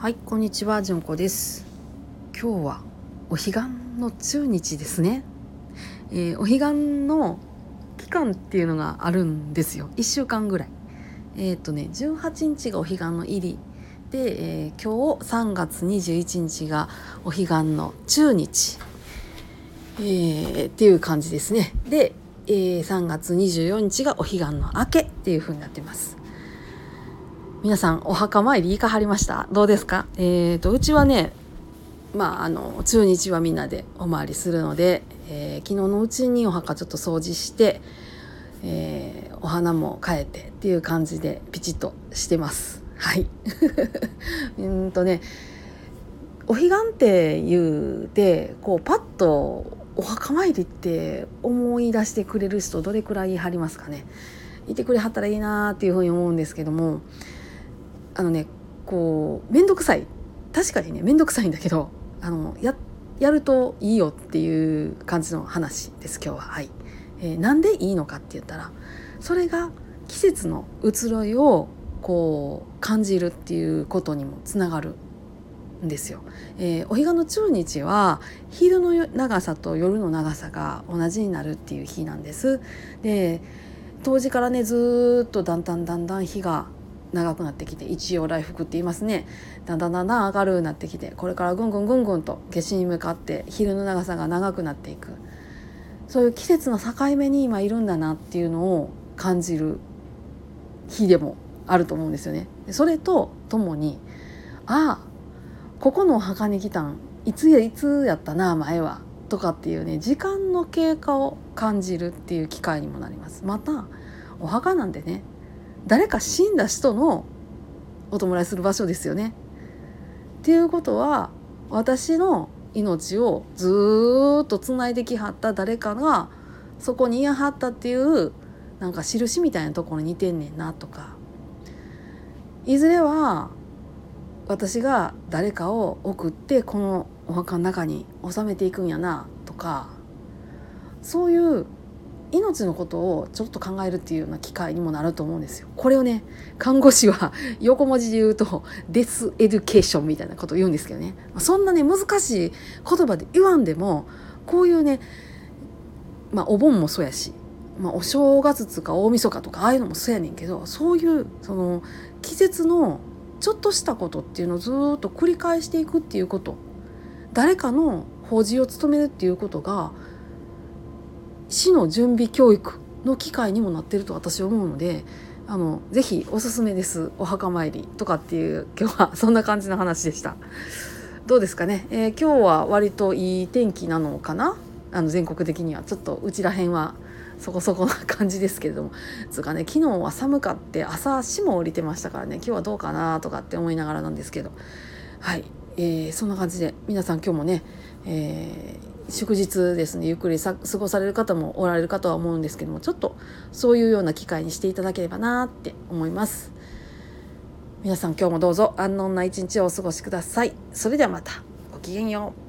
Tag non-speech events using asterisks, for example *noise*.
はいこんにちはじゅんこです。今日はお彼岸の中日ですね、えー、お彼岸の期間っていうのがあるんですよ。1週間ぐらい。えっ、ー、とね18日がお彼岸の入り。で、えー、今日3月21日がお彼岸の中日、えー、っていう感じですね。で、えー、3月24日がお彼岸の明けっていう風になってます。皆さんお墓参り行かはりました？どうですか？えーとうちはねまああの中日はみんなでお参りするので、えー、昨日のうちにお墓ちょっと掃除して、えー、お花も変えてっていう感じでピチッとしてます。はい。*laughs* うんとねお彼岸って言うてこうパッとお墓参りって思い出してくれる人どれくらいはりますかね？いてくれはったらいいなっていうふうに思うんですけどもあのねこう面倒くさい確かにね面倒くさいんだけどあのややるといいよっていう感じの話です今日ははい、えー、なんでいいのかって言ったらそれが季節の移ろいをこう感じるっていうことにもつながるんですよ。えー、お彼岸の中日は昼の長さと夜の長さが同じになるっていう日なんです。で当時からねずっとだんだんだんだん日が長くなってきて一応来福って言いますねだんだんだんだん上がるようになってきてこれからぐんぐんぐんぐんと夏至に向かって昼の長さが長くなっていくそういう季節の境目に今いるんだなっていうのを感じる日でもあると思うんですよね。それとともにああここのお墓に来たんいつやいつやったな前はとかっていうね時間の経過を感じるっていう機会にもなります。またお墓なんでね誰か死んだ人のお弔いする場所ですよね。っていうことは私の命をずっとつないできはった誰かがそこにいやはったっていうなんか印みたいなところに似てんねんなとかいずれは私が誰かを送ってこのお墓の中に収めていくんやなとかそういう命のことをちょっと考えるっていうような機会にもなると思うんですよ。これをね看護師は *laughs* 横文字で言うと death education みたいなことを言うんですけどねそんなね難しい言葉で言わんでもこういうねまあお盆もそうやし、まあ、お正月とか大晦日とかああいうのもそうやねんけどそういうその季節のちょっとしたことっていうのをずっと繰り返していくっていうこと誰かの法事を務めるっていうことが死の準備教育の機会にもなってると私は思うのであのぜひおすすめです。お墓参りとかっていう今日はそんな感じの話でした。どうですかね、えー、今日は割といい天気なのかな？あの全国的には。ちょっとうちらへんはそこそこな感じですけれども。つうかね昨日は寒かって朝霜降りてましたからね。今日はどうかなとかって思いながらなんですけど。はい、えー、そんな感じで皆さん今日もね、えー祝日ですね。ゆっくり過ごされる方もおられるかとは思うんですけどもちょっとそういうような機会にしていただければなって思います。皆さん今日もどうぞ安穏な一日をお過ごしください。それではまた。ごきげんよう。